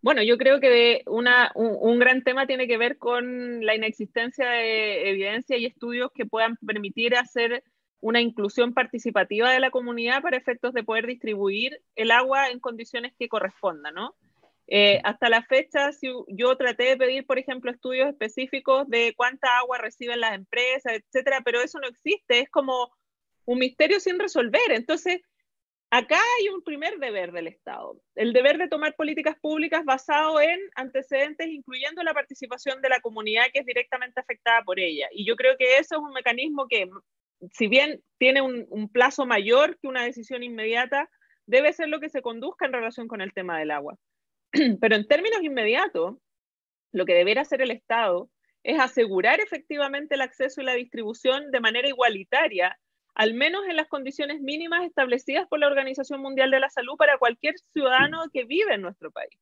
Bueno, yo creo que una, un, gran tema tiene que ver con la inexistencia de evidencia y estudios que puedan permitir hacer una inclusión participativa de la comunidad para efectos de poder distribuir el agua en condiciones que correspondan, ¿no? Eh, hasta la fecha, si yo traté de pedir, por ejemplo, estudios específicos de cuánta agua reciben las empresas, etcétera, pero eso no existe, es como un misterio sin resolver. Entonces, acá hay un primer deber del Estado, el deber de tomar políticas públicas basado en antecedentes, incluyendo la participación de la comunidad que es directamente afectada por ella. Y yo creo que eso es un mecanismo que si bien tiene un, plazo mayor que una decisión inmediata, debe ser lo que se conduzca en relación con el tema del agua. Pero en términos inmediatos, lo que deberá hacer el Estado es asegurar efectivamente el acceso y la distribución de manera igualitaria, al menos en las condiciones mínimas establecidas por la Organización Mundial de la Salud para cualquier ciudadano que vive en nuestro país.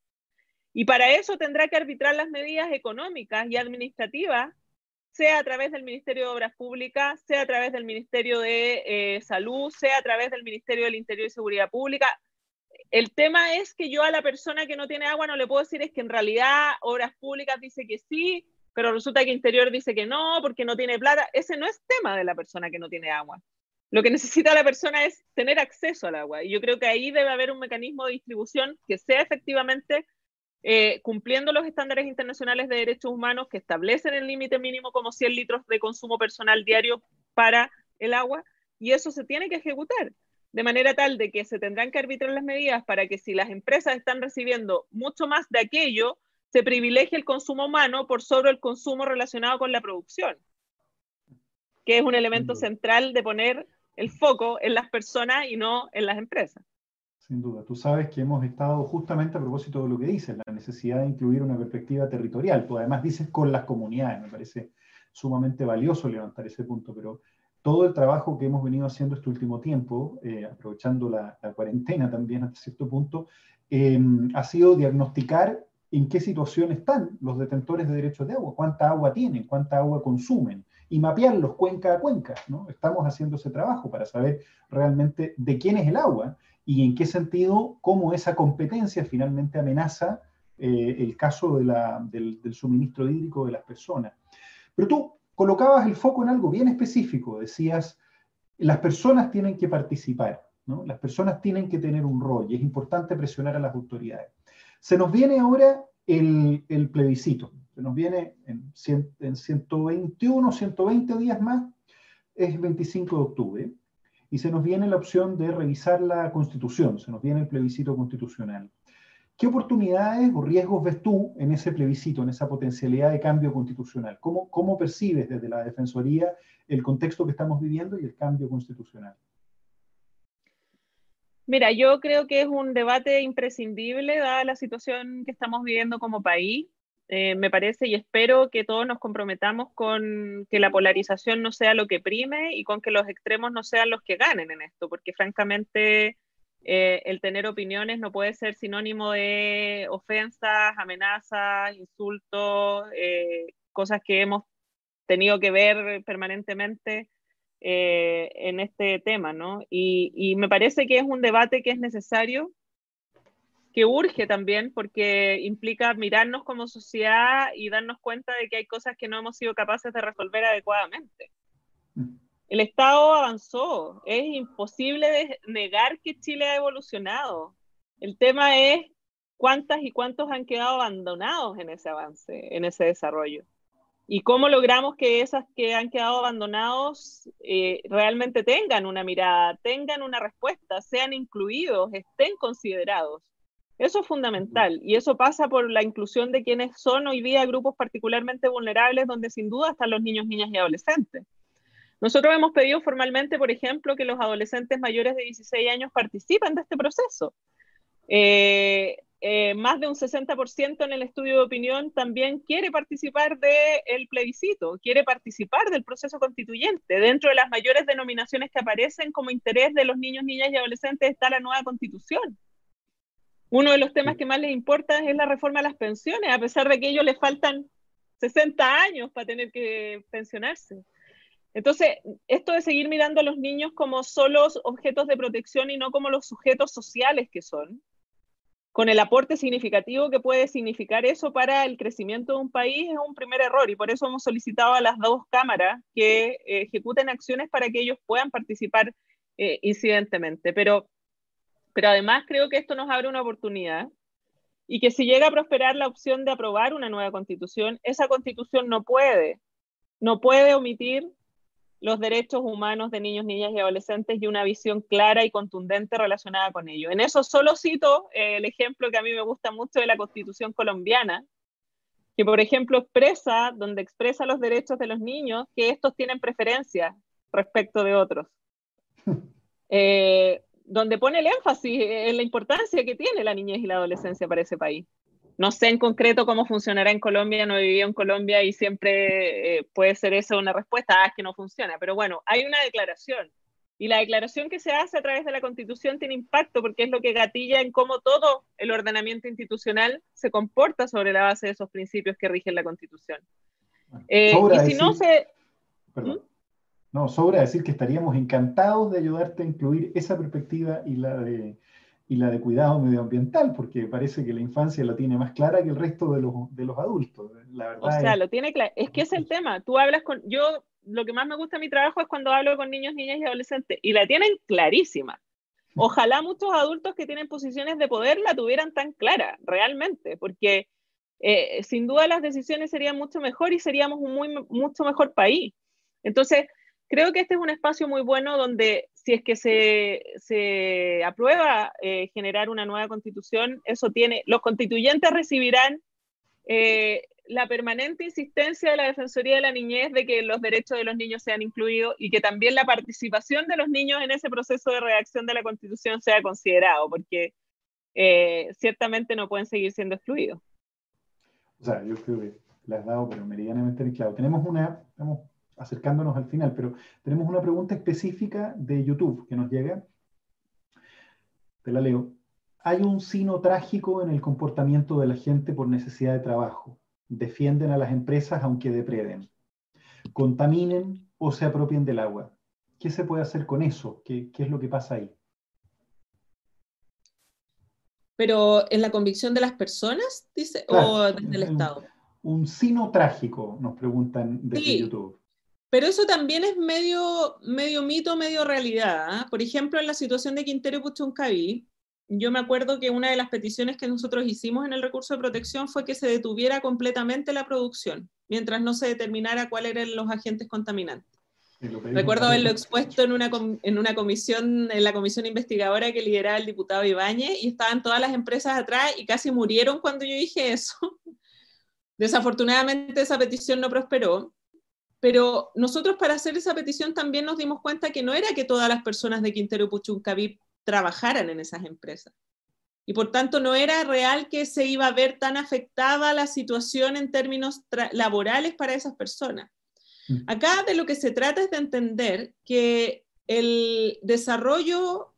Y para eso tendrá que arbitrar las medidas económicas y administrativas sea a través del Ministerio de Obras Públicas, sea a través del Ministerio de eh, Salud, sea a través del Ministerio del Interior y Seguridad Pública. El tema es que yo a la persona que no tiene agua no le puedo decir es que en realidad Obras Públicas dice que sí, pero resulta que Interior dice que no, porque no tiene plata. Ese no es tema de la persona que no tiene agua. Lo que necesita la persona es tener acceso al agua. Y yo creo que ahí debe haber un mecanismo de distribución que sea efectivamente eh, cumpliendo los estándares internacionales de derechos humanos que establecen el límite mínimo como 100 litros de consumo personal diario para el agua. Y eso se tiene que ejecutar de manera tal de que se tendrán que arbitrar las medidas para que si las empresas están recibiendo mucho más de aquello, se privilegie el consumo humano por sobre el consumo relacionado con la producción, que es un elemento central de poner el foco en las personas y no en las empresas. Sin duda. Tú sabes que hemos estado justamente a propósito de lo que dices, la necesidad de incluir una perspectiva territorial. Tú además dices con las comunidades, me parece sumamente valioso levantar ese punto, pero todo el trabajo que hemos venido haciendo este último tiempo, eh, aprovechando la, cuarentena también hasta cierto punto, eh, ha sido diagnosticar en qué situación están los detentores de derechos de agua, cuánta agua tienen, cuánta agua consumen, y mapearlos cuenca a cuenca. ¿no? Estamos haciendo ese trabajo para saber realmente de quién es el agua y en qué sentido, cómo esa competencia finalmente amenaza eh, el caso del, del, suministro hídrico de las personas. Pero tú colocabas el foco en algo bien específico, decías, las personas tienen que participar, ¿no? las personas tienen que tener un rol y es importante presionar a las autoridades. Se nos viene ahora el, plebiscito, nos viene en, en 121, 120 días más, es 25 de octubre, y se nos viene la opción de revisar la constitución, se nos viene el plebiscito constitucional. ¿Qué oportunidades o riesgos ves tú en ese plebiscito, en esa potencialidad de cambio constitucional? ¿Cómo, cómo percibes desde la Defensoría el contexto que estamos viviendo y el cambio constitucional? Mira, yo creo que es un debate imprescindible dada la situación que estamos viviendo como país. Eh, me parece y espero que todos nos comprometamos con que la polarización no sea lo que prime y con que los extremos no sean los que ganen en esto, porque francamente eh, el tener opiniones no puede ser sinónimo de ofensas, amenazas, insultos, eh, cosas que hemos tenido que ver permanentemente en este tema, ¿no? Y, me parece que es un debate que es necesario, que urge también, porque implica mirarnos como sociedad y darnos cuenta de que hay cosas que no hemos sido capaces de resolver adecuadamente. El Estado avanzó, es imposible negar que Chile ha evolucionado. El tema es cuántas y cuántos han quedado abandonados en ese avance, en ese desarrollo y cómo logramos que esas que han quedado abandonados eh, realmente tengan una mirada, tengan una respuesta, sean incluidos, estén considerados. Eso es fundamental y eso pasa por la inclusión de quienes son hoy día grupos particularmente vulnerables, donde sin duda están los niños, niñas y adolescentes. Nosotros hemos pedido formalmente, por ejemplo, que los adolescentes mayores de 16 años participen de este proceso. Eh, eh, más de un 60% en el estudio de opinión también quiere participar del plebiscito, quiere participar del proceso constituyente. Dentro de las mayores denominaciones que aparecen como interés de los niños, niñas y adolescentes está la nueva constitución. Uno de los temas que más les importa es la reforma a las pensiones, a pesar de que ellos les faltan 60 años para tener que pensionarse. Entonces, esto de seguir mirando a los niños como solos objetos de protección y no como los sujetos sociales que son, con el aporte significativo que puede significar eso para el crecimiento de un país es un primer error y por eso hemos solicitado a las dos cámaras que ejecuten acciones para que ellos puedan participar eh, incidentemente. Pero, pero además creo que esto nos abre una oportunidad y que si llega a prosperar la opción de aprobar una nueva constitución, esa constitución no puede, no puede omitir los derechos humanos de niños, niñas y adolescentes y una visión clara y contundente relacionada con ello. En eso solo cito eh, el ejemplo que a mí me gusta mucho de la Constitución colombiana, que por ejemplo expresa, donde expresa los derechos de los niños, que estos tienen preferencia respecto de otros. Eh, donde pone el énfasis en la importancia que tiene la niñez y la adolescencia para ese país. No sé en concreto cómo funcionará en Colombia, no he vivido en Colombia y siempre eh, puede ser eso una respuesta, ah, es que no funciona. Pero bueno, hay una declaración y la declaración que se hace a través de la Constitución tiene impacto porque es lo que gatilla en cómo todo el ordenamiento institucional se comporta sobre la base de esos principios que rigen la Constitución. Eh, y si no se... Perdón. ¿Mm? No, sobra decir que estaríamos encantados de ayudarte a incluir esa perspectiva y la de, y la de cuidado medioambiental, porque parece que la infancia la tiene más clara que el resto de los, de los adultos. La verdad o sea, lo tiene claro. Es que es el tema. Tú hablas con... Yo, lo que más me gusta de mi trabajo es cuando hablo con niños, niñas y adolescentes, y la tienen clarísima. Ojalá muchos adultos que tienen posiciones de poder la tuvieran tan clara, realmente, porque eh, sin duda las decisiones serían mucho mejor y seríamos un muy, mucho mejor país. Entonces, creo que este es un espacio muy bueno donde si es que se, se aprueba eh, generar una nueva constitución, eso tiene, los constituyentes recibirán eh, la permanente insistencia de la Defensoría de la Niñez de que los derechos de los niños sean incluidos y que también la participación de los niños en ese proceso de redacción de la constitución sea considerado, porque eh, ciertamente no pueden seguir siendo excluidos. O sea, yo creo que la has dado, pero meridianamente claro. Tenemos una, estamos acercándonos al final, pero tenemos una pregunta específica de YouTube que nos llega. Te la leo. Hay un sino trágico en el comportamiento de la gente por necesidad de trabajo. Defienden a las empresas aunque depreden. Contaminen o se apropien del agua. ¿Qué se puede hacer con eso? ¿Qué, qué es lo que pasa ahí? Pero en la convicción de las personas, dice, o del Estado. Un sino trágico, nos preguntan desde YouTube. Pero eso también es medio, medio mito, medio realidad. ¿ah? Por ejemplo, en la situación de Quintero y Puchuncaví, yo me acuerdo que una de las peticiones que nosotros hicimos en el recurso de protección fue que se detuviera completamente la producción, mientras no se determinara cuáles eran los agentes contaminantes. Recuerdo haberlo expuesto en una, en una comisión, en la comisión investigadora que lideraba el diputado Ibáñez, y estaban todas las empresas atrás y casi murieron cuando yo dije eso. Desafortunadamente esa petición no prosperó, pero nosotros para hacer esa petición también nos dimos cuenta que no era que todas las personas de Quintero Puchuncaví trabajaran en esas empresas. Y por tanto no era real que se iba a ver tan afectada la situación en términos laborales para esas personas. Mm. Acá de lo que se trata es de entender que el desarrollo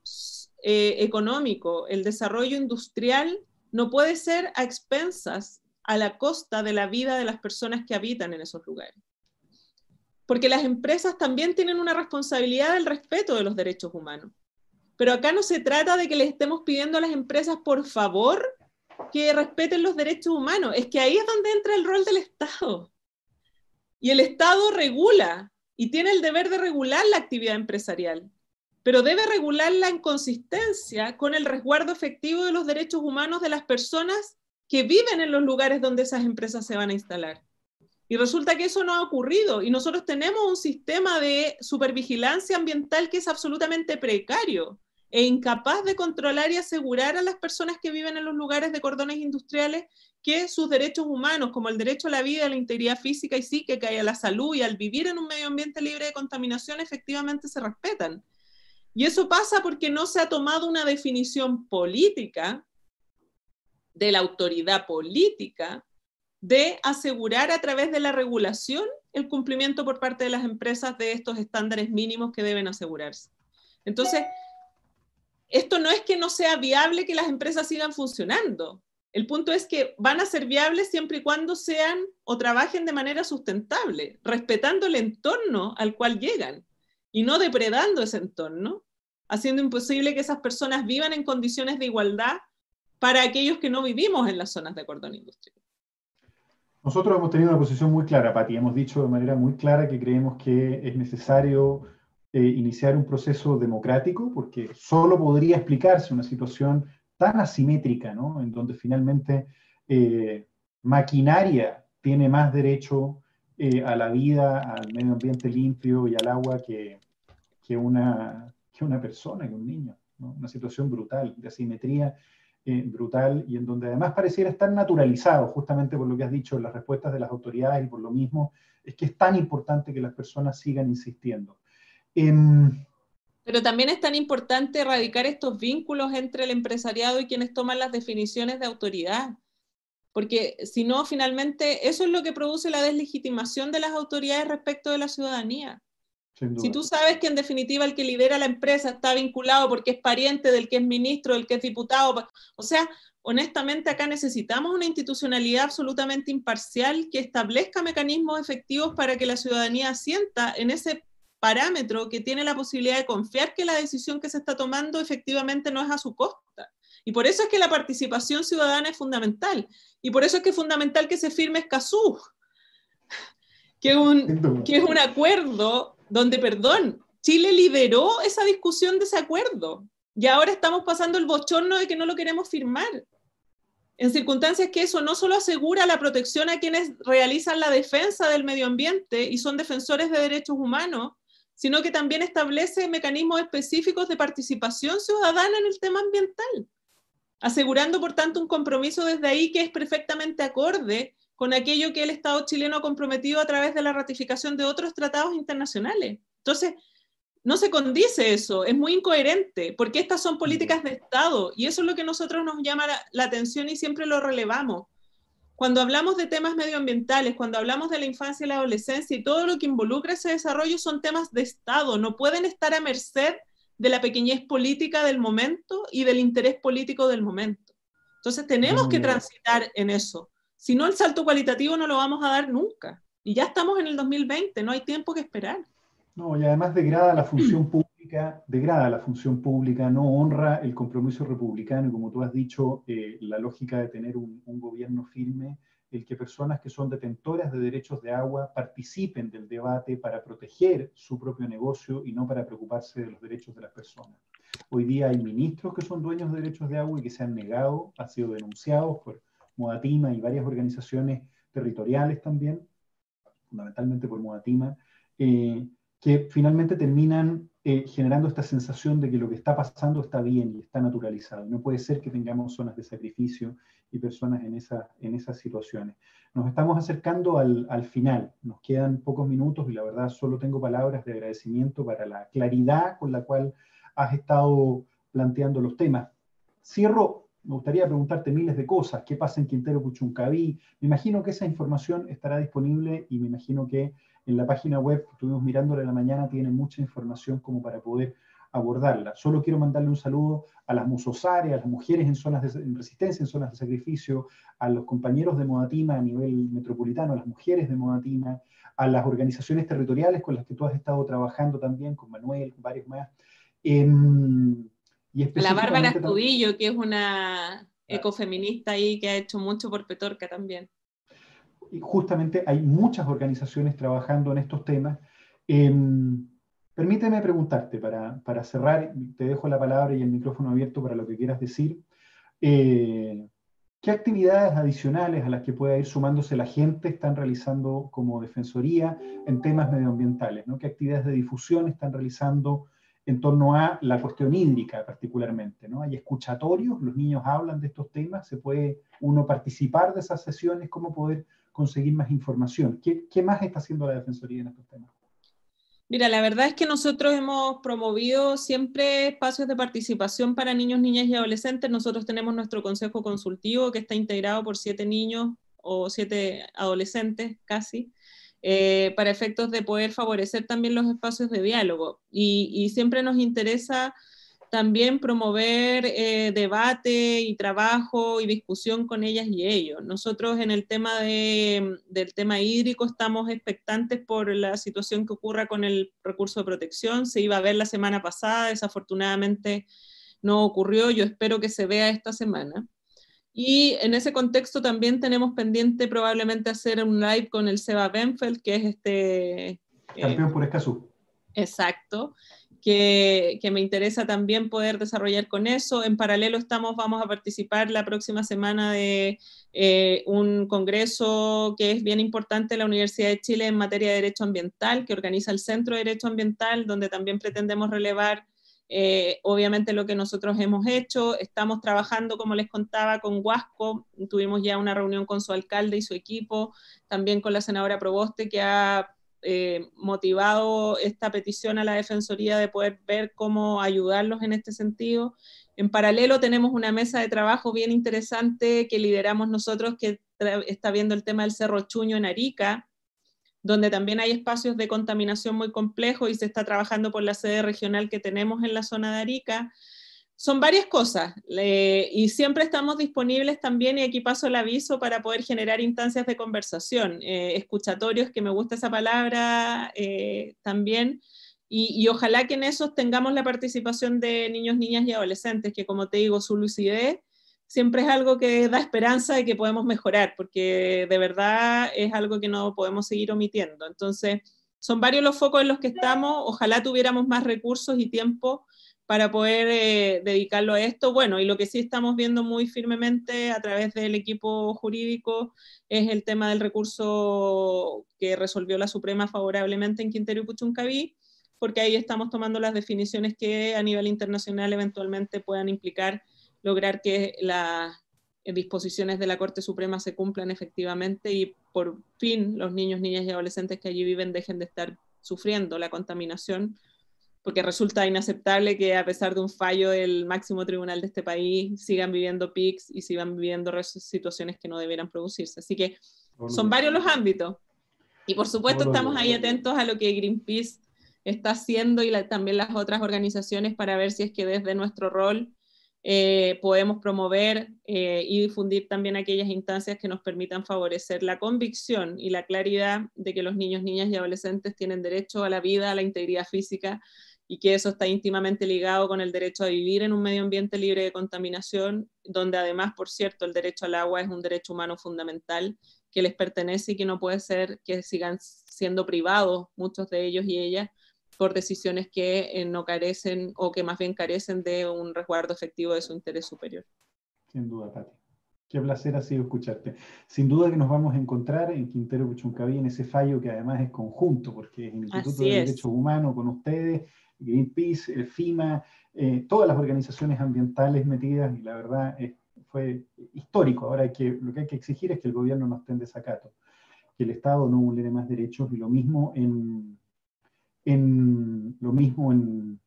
eh, económico, el desarrollo industrial, no puede ser a expensas a la costa de la vida de las personas que habitan en esos lugares porque las empresas también tienen una responsabilidad del respeto de los derechos humanos. Pero acá no se trata de que le estemos pidiendo a las empresas, por favor, que respeten los derechos humanos. Es que ahí es donde entra el rol del Estado. Y el Estado regula y tiene el deber de regular la actividad empresarial, pero debe regularla en consistencia con el resguardo efectivo de los derechos humanos de las personas que viven en los lugares donde esas empresas se van a instalar. Y resulta que eso no ha ocurrido y nosotros tenemos un sistema de supervigilancia ambiental que es absolutamente precario e incapaz de controlar y asegurar a las personas que viven en los lugares de cordones industriales que sus derechos humanos, como el derecho a la vida, a la integridad física y psíquica y a la salud y al vivir en un medio ambiente libre de contaminación, efectivamente se respetan. Y eso pasa porque no se ha tomado una definición política de la autoridad política de asegurar a través de la regulación el cumplimiento por parte de las empresas de estos estándares mínimos que deben asegurarse. Entonces, esto no es que no sea viable que las empresas sigan funcionando. El punto es que van a ser viables siempre y cuando sean o trabajen de manera sustentable, respetando el entorno al cual llegan y no depredando ese entorno, haciendo imposible que esas personas vivan en condiciones de igualdad para aquellos que no vivimos en las zonas de cordón industrial. Nosotros hemos tenido una posición muy clara, Pati. Hemos dicho de manera muy clara que creemos que es necesario eh, iniciar un proceso democrático, porque solo podría explicarse una situación tan asimétrica, ¿no? En donde finalmente eh, maquinaria tiene más derecho eh, a la vida, al medio ambiente limpio y al agua que, que, una, que una persona, que un niño. ¿no? Una situación brutal de asimetría eh, brutal y en donde además pareciera estar naturalizado, justamente por lo que has dicho, las respuestas de las autoridades y por lo mismo, es que es tan importante que las personas sigan insistiendo. Em, Pero también es tan importante erradicar estos vínculos entre el empresariado y quienes toman las definiciones de autoridad, porque si no, finalmente eso es lo que produce la deslegitimación de las autoridades respecto de la ciudadanía. Si tú sabes que en definitiva el que lidera la empresa está vinculado porque es pariente del que es ministro, del que es diputado, o sea, honestamente acá necesitamos una institucionalidad absolutamente imparcial que establezca mecanismos efectivos para que la ciudadanía sienta en ese parámetro que tiene la posibilidad de confiar que la decisión que se está tomando efectivamente no es a su costa. Y por eso es que la participación ciudadana es fundamental. Y por eso es que es fundamental que se firme Escazú, que, un, que es un acuerdo donde, perdón, Chile lideró esa discusión de ese acuerdo. Y ahora estamos pasando el bochorno de que no lo queremos firmar. En circunstancias que eso no solo asegura la protección a quienes realizan la defensa del medio ambiente y son defensores de derechos humanos, sino que también establece mecanismos específicos de participación ciudadana en el tema ambiental, asegurando por tanto un compromiso desde ahí que es perfectamente acorde con aquello que el Estado chileno ha comprometido a través de la ratificación de otros tratados internacionales. Entonces, no se condice eso, es muy incoherente, porque estas son políticas de Estado y eso es lo que a nosotros nos llama la, atención y siempre lo relevamos. Cuando hablamos de temas medioambientales, cuando hablamos de la infancia y la adolescencia y todo lo que involucra ese desarrollo son temas de Estado, no pueden estar a merced de la pequeñez política del momento y del interés político del momento. Entonces tenemos que transitar en eso. Si no, el salto cualitativo no lo vamos a dar nunca. Y ya estamos en el 2020, no hay tiempo que esperar. No, y además degrada la función pública, degrada la función pública, no honra el compromiso republicano y como tú has dicho, eh, la lógica de tener un, gobierno firme, el que personas que son detentoras de derechos de agua participen del debate para proteger su propio negocio y no para preocuparse de los derechos de las personas. Hoy día hay ministros que son dueños de derechos de agua y que se han negado, han sido denunciados por Modatima y varias organizaciones territoriales también, fundamentalmente por Modatima, eh, que finalmente terminan eh, generando esta sensación de que lo que está pasando está bien y está naturalizado. No puede ser que tengamos zonas de sacrificio y personas en, esa, en esas situaciones. Nos estamos acercando al, al, final, nos quedan pocos minutos y la verdad solo tengo palabras de agradecimiento para la claridad con la cual has estado planteando los temas. Cierro, me gustaría preguntarte miles de cosas, qué pasa en Quintero Puchuncaví, me imagino que esa información estará disponible y me imagino que en la página web que estuvimos mirándola en la mañana tiene mucha información como para poder abordarla. Solo quiero mandarle un saludo a las musosares, a las mujeres en zonas de resistencia, en zonas de sacrificio, a los compañeros de Modatima a nivel metropolitano, a las mujeres de Modatima, a las organizaciones territoriales con las que tú has estado trabajando también, con Manuel, con varios más. Em, y la Bárbara Estudillo, que es una ecofeminista ahí que ha hecho mucho por Petorca también justamente hay muchas organizaciones trabajando en estos temas. Em, permíteme preguntarte, para, para, cerrar, te dejo la palabra y el micrófono abierto para lo que quieras decir. Eh, ¿Qué actividades adicionales a las que pueda ir sumándose la gente están realizando como defensoría en temas medioambientales? ¿no? ¿Qué actividades de difusión están realizando en torno a la cuestión hídrica particularmente? ¿no? ¿Hay escuchatorios? ¿Los niños hablan de estos temas? ¿Se puede uno participar de esas sesiones? ¿Cómo poder conseguir más información. ¿Qué, más está haciendo la Defensoría en estos temas? Mira, la verdad es que nosotros hemos promovido siempre espacios de participación para niños, niñas y adolescentes. Nosotros tenemos nuestro consejo consultivo que está integrado por siete niños o siete adolescentes casi, eh, para efectos de poder favorecer también los espacios de diálogo. Y, siempre nos interesa también promover eh, debate y trabajo y discusión con ellas y ellos. Nosotros en el tema de, del tema hídrico estamos expectantes por la situación que ocurra con el recurso de protección. Se iba a ver la semana pasada, desafortunadamente no ocurrió. Yo espero que se vea esta semana. Y en ese contexto también tenemos pendiente probablemente hacer un live con el Seba Benfeld, que es este... Campeón por Escazú. Exacto que, me interesa también poder desarrollar con eso. En paralelo estamos, vamos a participar la próxima semana de eh, un congreso que es bien importante en la Universidad de Chile en materia de derecho ambiental, que organiza el Centro de Derecho Ambiental, donde también pretendemos relevar eh, obviamente lo que nosotros hemos hecho. Estamos trabajando, como les contaba, con Huasco. Tuvimos ya una reunión con su alcalde y su equipo, también con la senadora Proboste, que ha eh, motivado esta petición a la Defensoría de poder ver cómo ayudarlos en este sentido. En paralelo tenemos una mesa de trabajo bien interesante que lideramos nosotros que está viendo el tema del Cerro Chuño en Arica, donde también hay espacios de contaminación muy complejos y se está trabajando por la sede regional que tenemos en la zona de Arica. Son varias cosas y siempre estamos disponibles también, y aquí paso el aviso, para poder generar instancias de conversación, eh, escuchatorios, que me gusta esa palabra eh, también, y, ojalá que en esos tengamos la participación de niños, niñas y adolescentes, que como te digo, su lucidez siempre es algo que da esperanza de que podemos mejorar, porque de verdad es algo que no podemos seguir omitiendo. Entonces, son varios los focos en los que estamos, ojalá tuviéramos más recursos y tiempo para poder eh, dedicarlo a esto. Bueno, y lo que sí estamos viendo muy firmemente a través del equipo jurídico es el tema del recurso que resolvió la Suprema favorablemente en Quintero y Puchuncaví, porque ahí estamos tomando las definiciones que a nivel internacional eventualmente puedan implicar lograr que las disposiciones de la Corte Suprema se cumplan efectivamente y por fin los niños, niñas y adolescentes que allí viven dejen de estar sufriendo la contaminación, porque resulta inaceptable que a pesar de un fallo del máximo tribunal de este país sigan viviendo PICs y sigan viviendo situaciones que no debieran producirse. Así que son varios los ámbitos. Y por supuesto estamos ahí atentos a lo que Greenpeace está haciendo y también las otras organizaciones para ver si es que desde nuestro rol eh, podemos promover eh, y difundir también aquellas instancias que nos permitan favorecer la convicción y la claridad de que los niños, niñas y adolescentes tienen derecho a la vida, a la integridad física y que eso está íntimamente ligado con el derecho a vivir en un medio ambiente libre de contaminación, donde además, por cierto, el derecho al agua es un derecho humano fundamental que les pertenece y que no puede ser que sigan siendo privados muchos de ellos y ellas por decisiones que eh, no carecen o que más bien carecen de un resguardo efectivo de su interés superior. Sin duda, Pati. Qué placer ha sido escucharte. Sin duda que nos vamos a encontrar en Quintero Puchuncaví en ese fallo que además es conjunto, porque es el Instituto de Derechos Humanos con ustedes, Greenpeace, el FIMA, eh, todas las organizaciones ambientales metidas, y la verdad fue histórico. Ahora que, lo que hay que exigir es que el gobierno no esté en desacato, que el Estado no vulnere más derechos, y lo mismo en, en lo mismo en,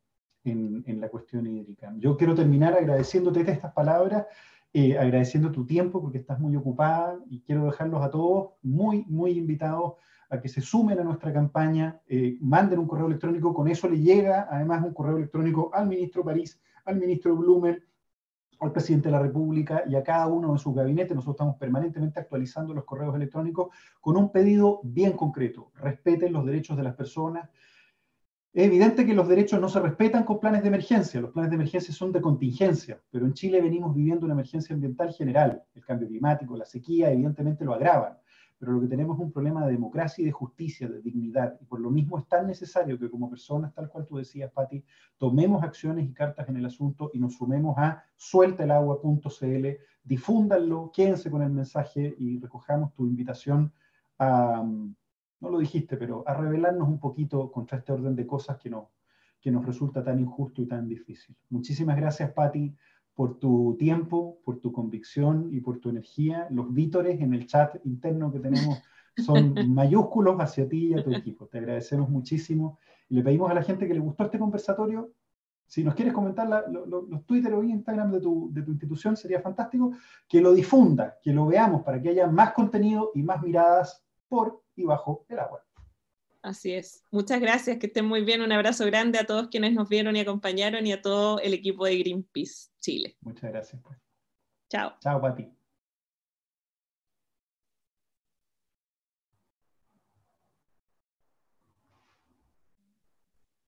en, la cuestión hídrica. Yo quiero terminar agradeciéndote estas palabras, eh, agradeciendo tu tiempo porque estás muy ocupada y quiero dejarlos a todos muy, muy invitados a que se sumen a nuestra campaña, eh, manden un correo electrónico, con eso le llega además un correo electrónico al ministro París, al ministro Blumer, al presidente de la República y a cada uno de sus gabinetes. Nosotros estamos permanentemente actualizando los correos electrónicos con un pedido bien concreto. Respeten los derechos de las personas, es evidente que los derechos no se respetan con planes de emergencia. Los planes de emergencia son de contingencia, pero en Chile venimos viviendo una emergencia ambiental general. El cambio climático, la sequía, evidentemente lo agravan. Pero lo que tenemos es un problema de democracia y de justicia, de dignidad. Y por lo mismo es tan necesario que como personas, tal cual tú decías, Patti, tomemos acciones y cartas en el asunto y nos sumemos a sueltaelagua.cl, difúndanlo, quédense con el mensaje y recojamos tu invitación a no lo dijiste, pero a revelarnos un poquito contra este orden de cosas que, no, que nos resulta tan injusto y tan difícil. Muchísimas gracias, Patti, por tu tiempo, por tu convicción y por tu energía. Los vítores en el chat interno que tenemos son mayúsculos hacia ti y a tu equipo. Te agradecemos muchísimo y le pedimos a la gente que le gustó este conversatorio. Si nos quieres comentar los Twitter o Instagram de tu, de tu institución, sería fantástico que lo difunda, que lo veamos para que haya más contenido y más miradas por y bajo el agua. Así es. Muchas gracias, que estén muy bien. Un abrazo grande a todos quienes nos vieron y acompañaron y a todo el equipo de Greenpeace Chile. Muchas gracias. Pues. Chao. Chao, Pati.